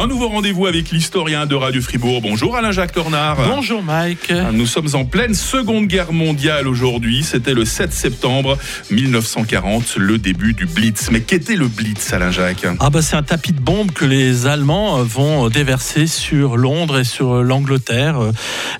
Un nouveau rendez-vous avec l'historien de Radio Fribourg. Bonjour Alain-Jacques Tornard. Bonjour Mike. Nous sommes en pleine Seconde Guerre mondiale aujourd'hui. C'était le 7 septembre 1940, le début du Blitz. Mais qu'était le Blitz, Alain-Jacques Ah bah c'est un tapis de bombes que les Allemands vont déverser sur Londres et sur l'Angleterre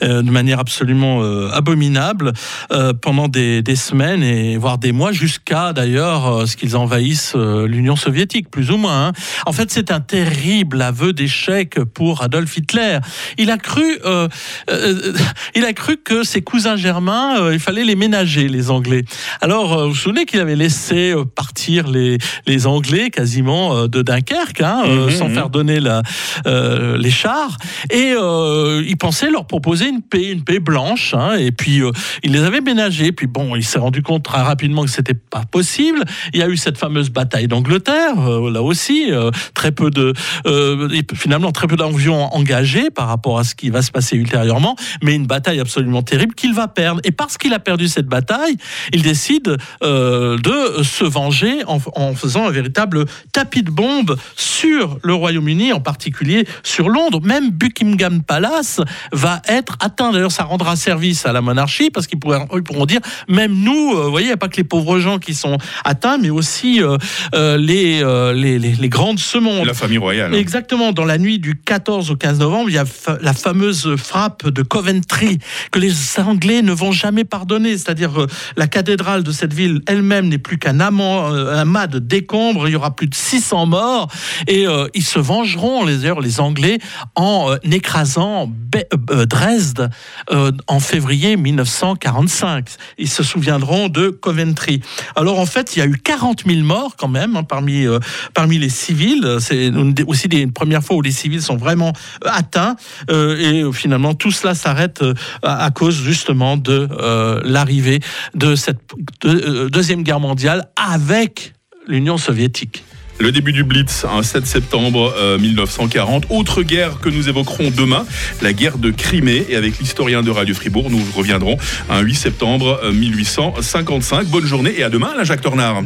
euh, de manière absolument euh, abominable euh, pendant des, des, semaines et voire des mois jusqu'à d'ailleurs ce qu'ils envahissent l'Union soviétique plus ou moins. Hein. En fait c'est un terrible aveu d'échec pour Adolf Hitler. Il a cru, euh, euh, il a cru que ses cousins germains, euh, il fallait les ménager, les Anglais. Alors, vous vous souvenez qu'il avait laissé partir les, les Anglais quasiment de Dunkerque, hein, mhm, sans mhm. faire donner la, les chars, et il pensait leur proposer une paix, une paix blanche. Hein, et puis, il les avait ménagés. Puis bon, il s'est rendu compte très rapidement que c'était pas possible. Il y a eu cette fameuse bataille d'Angleterre, là aussi, très peu de finalement très peu d'avions engagés par rapport à ce qui va se passer ultérieurement, mais une bataille absolument terrible qu'il va perdre. Et parce qu'il a perdu cette bataille, il décide euh, de se venger en, en, faisant un véritable tapis de bombes sur le Royaume-Uni, en particulier sur Londres. Même Buckingham Palace va être atteint. D'ailleurs, ça rendra service à la monarchie parce qu'ils pourront dire, même nous, euh, vous voyez, il n'y a pas que les pauvres gens qui sont atteints, mais aussi euh, euh les, euh, les, les, les, grandes semondes. La famille royale. Exactement dans la nuit du 14 au 15 novembre, il y a la fameuse frappe de Coventry que les Anglais ne vont jamais pardonner. C'est-à-dire que la cathédrale de cette ville elle-même n'est plus qu'un euh, mât de décombres. Il y aura plus de 600 morts et euh, ils se vengeront, les, Anglais, en euh, écrasant Dresde en février 1945. Ils se souviendront de Coventry. Alors en fait, il y a eu 40 000 morts quand même hein, parmi, parmi les civils. C'est aussi des premières première fois où les civils sont vraiment euh, atteints. Euh, et euh, finalement, tout cela s'arrête à, cause justement de l'arrivée de cette deuxième guerre mondiale avec l'Union soviétique. Le début du Blitz, un 7 septembre 1940. Autre guerre que nous évoquerons demain, la guerre de Crimée. Et avec l'historien de Radio Fribourg, nous reviendrons un 8 septembre 1855. Bonne journée et à demain, Jacques Tornard.